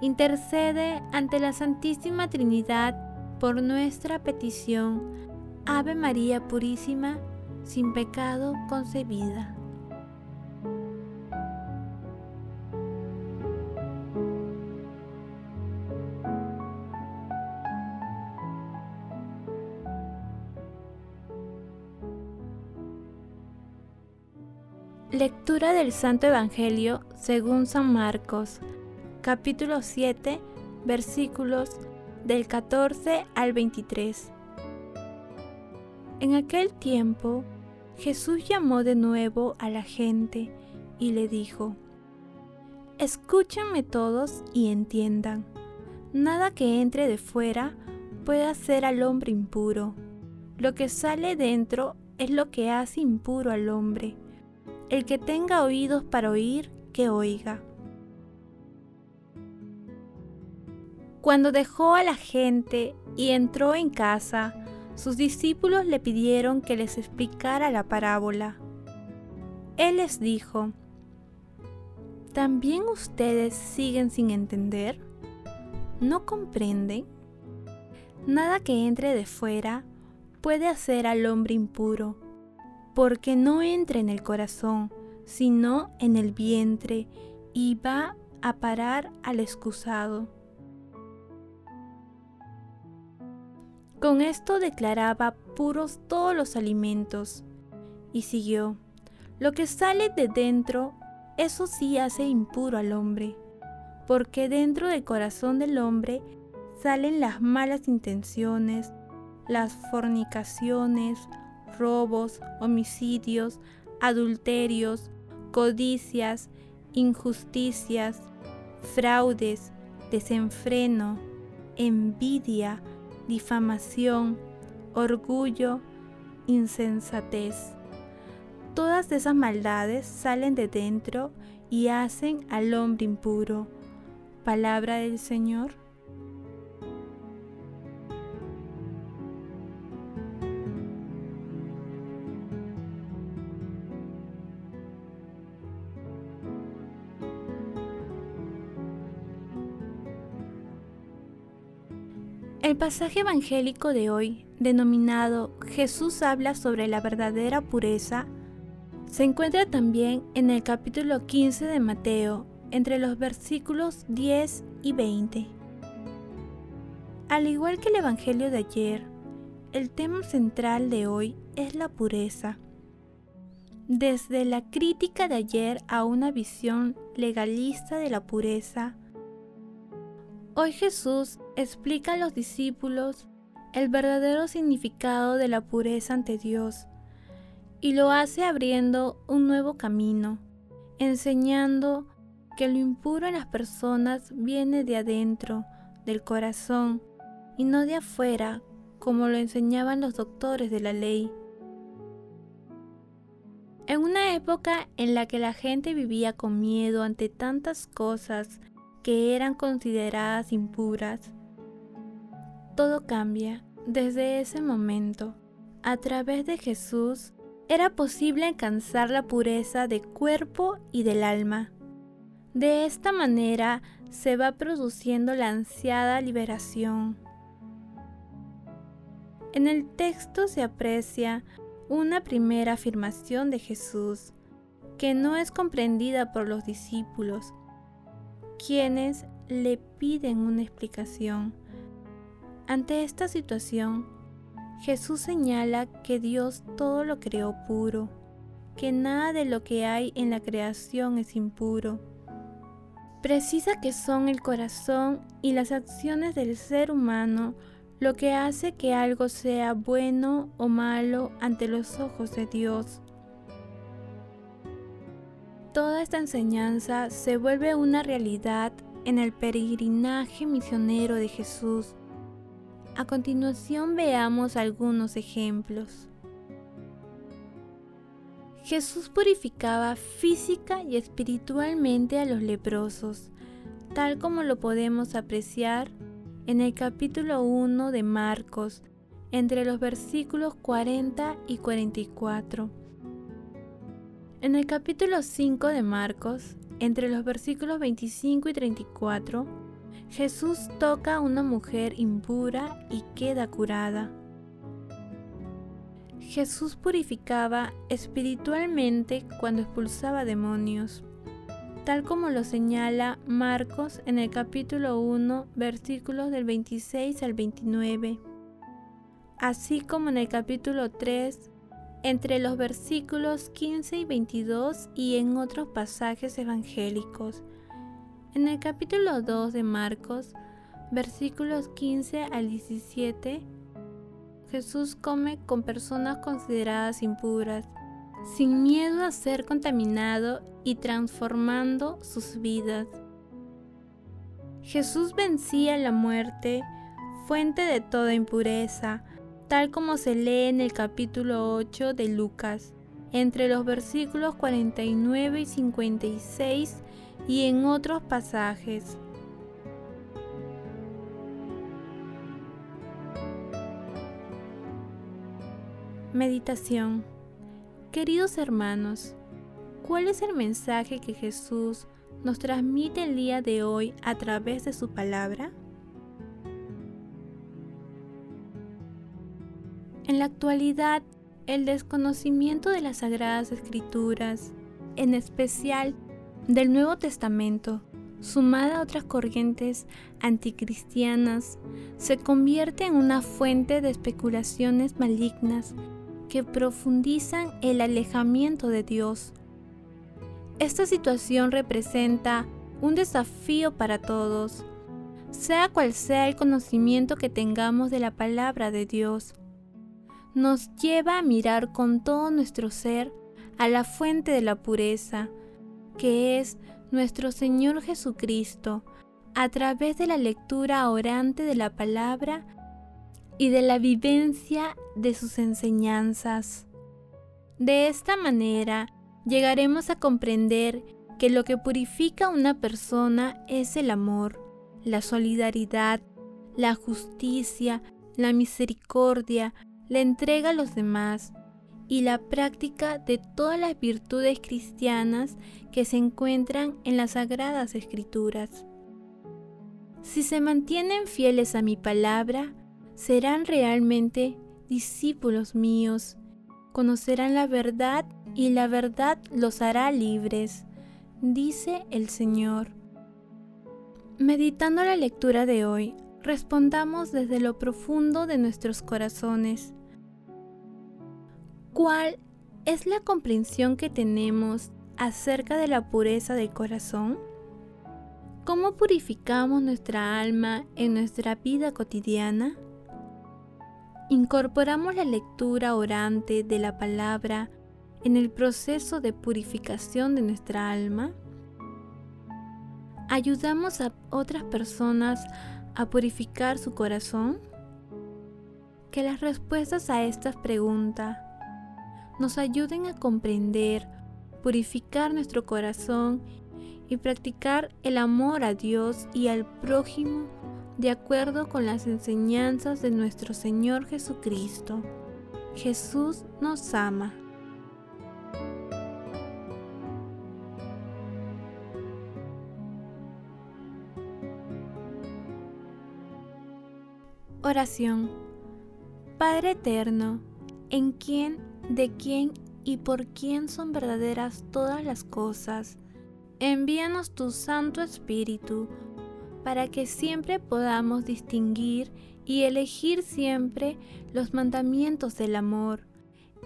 intercede ante la Santísima Trinidad por nuestra petición. Ave María Purísima, sin pecado concebida. Lectura del Santo Evangelio según San Marcos, capítulo 7, versículos del 14 al 23. En aquel tiempo, Jesús llamó de nuevo a la gente y le dijo, Escúchenme todos y entiendan, nada que entre de fuera puede hacer al hombre impuro. Lo que sale dentro es lo que hace impuro al hombre el que tenga oídos para oír, que oiga. Cuando dejó a la gente y entró en casa, sus discípulos le pidieron que les explicara la parábola. Él les dijo, ¿también ustedes siguen sin entender? ¿No comprenden? Nada que entre de fuera puede hacer al hombre impuro porque no entra en el corazón, sino en el vientre y va a parar al excusado. Con esto declaraba puros todos los alimentos. Y siguió, lo que sale de dentro, eso sí hace impuro al hombre, porque dentro del corazón del hombre salen las malas intenciones, las fornicaciones, robos, homicidios, adulterios, codicias, injusticias, fraudes, desenfreno, envidia, difamación, orgullo, insensatez. Todas esas maldades salen de dentro y hacen al hombre impuro. Palabra del Señor. El pasaje evangélico de hoy, denominado Jesús habla sobre la verdadera pureza, se encuentra también en el capítulo 15 de Mateo, entre los versículos 10 y 20. Al igual que el Evangelio de ayer, el tema central de hoy es la pureza. Desde la crítica de ayer a una visión legalista de la pureza, Hoy Jesús explica a los discípulos el verdadero significado de la pureza ante Dios y lo hace abriendo un nuevo camino, enseñando que lo impuro en las personas viene de adentro, del corazón, y no de afuera, como lo enseñaban los doctores de la ley. En una época en la que la gente vivía con miedo ante tantas cosas que eran consideradas impuras. Todo cambia desde ese momento. A través de Jesús era posible alcanzar la pureza de cuerpo y del alma. De esta manera se va produciendo la ansiada liberación. En el texto se aprecia una primera afirmación de Jesús que no es comprendida por los discípulos quienes le piden una explicación. Ante esta situación, Jesús señala que Dios todo lo creó puro, que nada de lo que hay en la creación es impuro. Precisa que son el corazón y las acciones del ser humano lo que hace que algo sea bueno o malo ante los ojos de Dios. Toda esta enseñanza se vuelve una realidad en el peregrinaje misionero de Jesús. A continuación veamos algunos ejemplos. Jesús purificaba física y espiritualmente a los leprosos, tal como lo podemos apreciar en el capítulo 1 de Marcos, entre los versículos 40 y 44. En el capítulo 5 de Marcos, entre los versículos 25 y 34, Jesús toca a una mujer impura y queda curada. Jesús purificaba espiritualmente cuando expulsaba demonios, tal como lo señala Marcos en el capítulo 1, versículos del 26 al 29, así como en el capítulo 3, entre los versículos 15 y 22 y en otros pasajes evangélicos. En el capítulo 2 de Marcos, versículos 15 al 17, Jesús come con personas consideradas impuras, sin miedo a ser contaminado y transformando sus vidas. Jesús vencía la muerte, fuente de toda impureza, tal como se lee en el capítulo 8 de Lucas, entre los versículos 49 y 56 y en otros pasajes. Meditación Queridos hermanos, ¿cuál es el mensaje que Jesús nos transmite el día de hoy a través de su palabra? En la actualidad, el desconocimiento de las sagradas escrituras, en especial del Nuevo Testamento, sumada a otras corrientes anticristianas, se convierte en una fuente de especulaciones malignas que profundizan el alejamiento de Dios. Esta situación representa un desafío para todos, sea cual sea el conocimiento que tengamos de la palabra de Dios. Nos lleva a mirar con todo nuestro ser a la fuente de la pureza, que es nuestro Señor Jesucristo, a través de la lectura orante de la palabra y de la vivencia de sus enseñanzas. De esta manera llegaremos a comprender que lo que purifica a una persona es el amor, la solidaridad, la justicia, la misericordia, la entrega a los demás y la práctica de todas las virtudes cristianas que se encuentran en las sagradas escrituras. Si se mantienen fieles a mi palabra, serán realmente discípulos míos, conocerán la verdad y la verdad los hará libres, dice el Señor. Meditando la lectura de hoy, respondamos desde lo profundo de nuestros corazones. ¿Cuál es la comprensión que tenemos acerca de la pureza del corazón? ¿Cómo purificamos nuestra alma en nuestra vida cotidiana? incorporamos la lectura orante de la palabra en el proceso de purificación de nuestra alma? ¿Ayudamos a otras personas a purificar su corazón? Que las respuestas a estas preguntas nos ayuden a comprender, purificar nuestro corazón y practicar el amor a Dios y al prójimo de acuerdo con las enseñanzas de nuestro Señor Jesucristo. Jesús nos ama. Oración. Padre eterno, en quién, de quién y por quién son verdaderas todas las cosas, envíanos tu Santo Espíritu para que siempre podamos distinguir y elegir siempre los mandamientos del amor,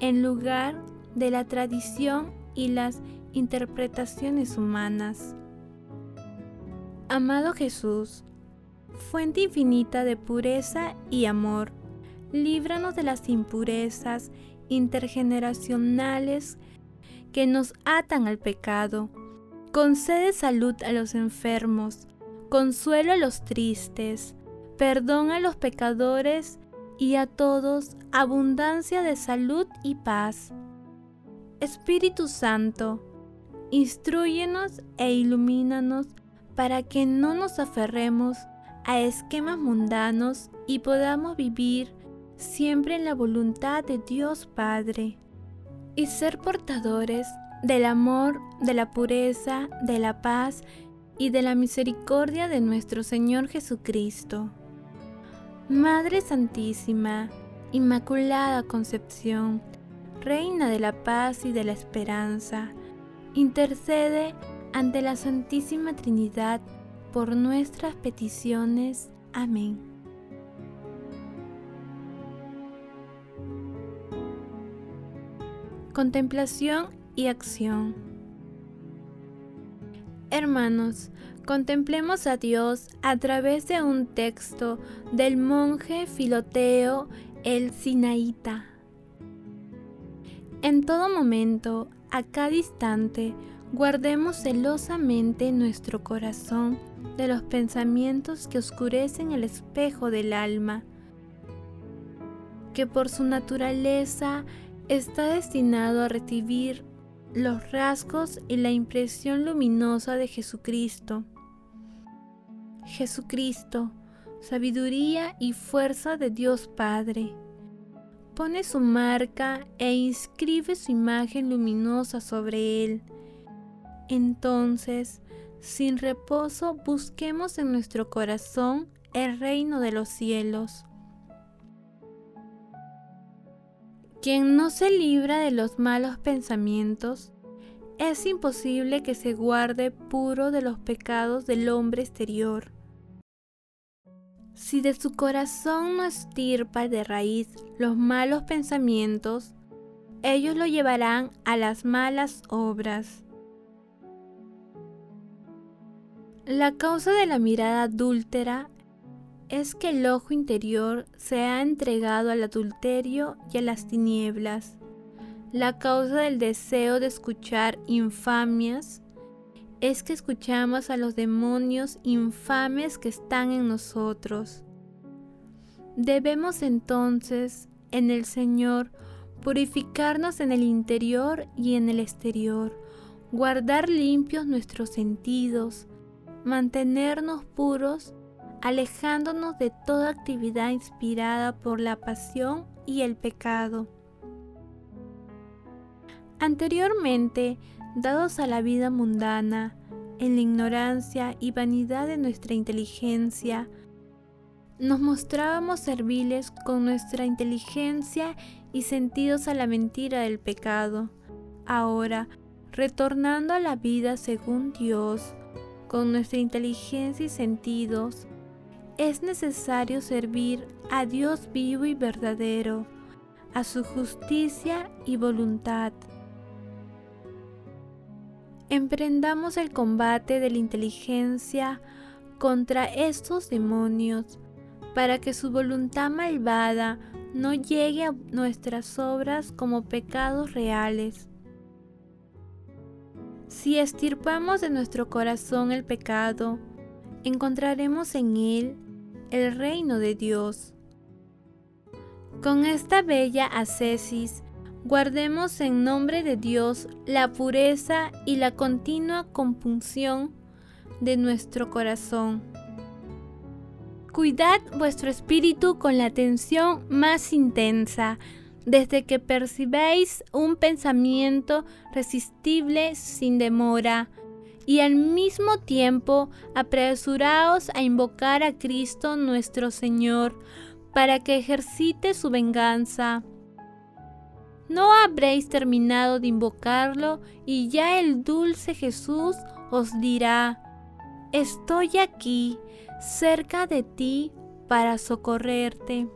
en lugar de la tradición y las interpretaciones humanas. Amado Jesús, fuente infinita de pureza y amor, líbranos de las impurezas intergeneracionales que nos atan al pecado. Concede salud a los enfermos, consuelo a los tristes, perdón a los pecadores y a todos abundancia de salud y paz. Espíritu Santo, instruyenos e ilumínanos para que no nos aferremos a esquemas mundanos y podamos vivir siempre en la voluntad de Dios Padre y ser portadores del amor, de la pureza, de la paz y de la misericordia de nuestro Señor Jesucristo. Madre Santísima, Inmaculada Concepción, Reina de la paz y de la esperanza, intercede ante la Santísima Trinidad por nuestras peticiones. Amén. Contemplación y acción. Hermanos, contemplemos a Dios a través de un texto del monje Filoteo el Sinaíta. En todo momento, a cada instante, guardemos celosamente nuestro corazón de los pensamientos que oscurecen el espejo del alma, que por su naturaleza está destinado a recibir los rasgos y la impresión luminosa de Jesucristo. Jesucristo, sabiduría y fuerza de Dios Padre. Pone su marca e inscribe su imagen luminosa sobre él. Entonces, sin reposo, busquemos en nuestro corazón el reino de los cielos. Quien no se libra de los malos pensamientos, es imposible que se guarde puro de los pecados del hombre exterior. Si de su corazón no estirpa de raíz los malos pensamientos, ellos lo llevarán a las malas obras. La causa de la mirada adúltera es que el ojo interior se ha entregado al adulterio y a las tinieblas. La causa del deseo de escuchar infamias es que escuchamos a los demonios infames que están en nosotros. Debemos entonces en el Señor purificarnos en el interior y en el exterior, guardar limpios nuestros sentidos, mantenernos puros alejándonos de toda actividad inspirada por la pasión y el pecado. Anteriormente, dados a la vida mundana, en la ignorancia y vanidad de nuestra inteligencia, nos mostrábamos serviles con nuestra inteligencia y sentidos a la mentira del pecado. Ahora, retornando a la vida según Dios, con nuestra inteligencia y sentidos, es necesario servir a Dios vivo y verdadero, a su justicia y voluntad. Emprendamos el combate de la inteligencia contra estos demonios, para que su voluntad malvada no llegue a nuestras obras como pecados reales. Si estirpamos de nuestro corazón el pecado, encontraremos en él el reino de Dios. Con esta bella ascesis, guardemos en nombre de Dios la pureza y la continua compunción de nuestro corazón. Cuidad vuestro espíritu con la atención más intensa, desde que percibéis un pensamiento resistible sin demora, y al mismo tiempo apresuraos a invocar a Cristo nuestro Señor para que ejercite su venganza. No habréis terminado de invocarlo y ya el dulce Jesús os dirá, estoy aquí, cerca de ti, para socorrerte.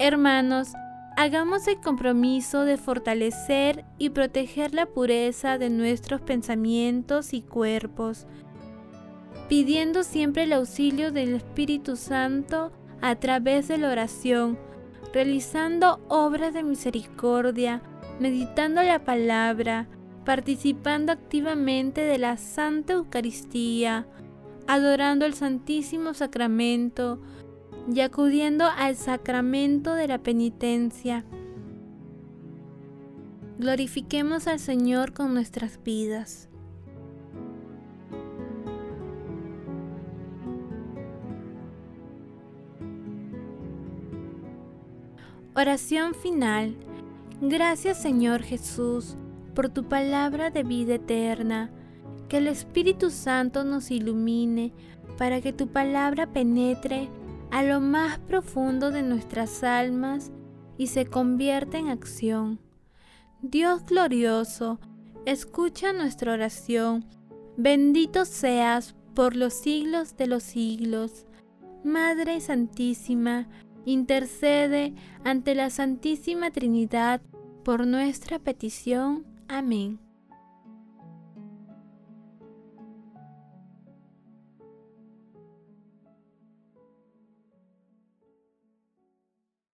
Hermanos, hagamos el compromiso de fortalecer y proteger la pureza de nuestros pensamientos y cuerpos, pidiendo siempre el auxilio del Espíritu Santo a través de la oración, realizando obras de misericordia, meditando la palabra, participando activamente de la Santa Eucaristía, adorando el Santísimo Sacramento y acudiendo al sacramento de la penitencia. Glorifiquemos al Señor con nuestras vidas. Oración final. Gracias Señor Jesús por tu palabra de vida eterna. Que el Espíritu Santo nos ilumine para que tu palabra penetre a lo más profundo de nuestras almas y se convierta en acción. Dios glorioso, escucha nuestra oración. Bendito seas por los siglos de los siglos. Madre Santísima, intercede ante la Santísima Trinidad por nuestra petición. Amén.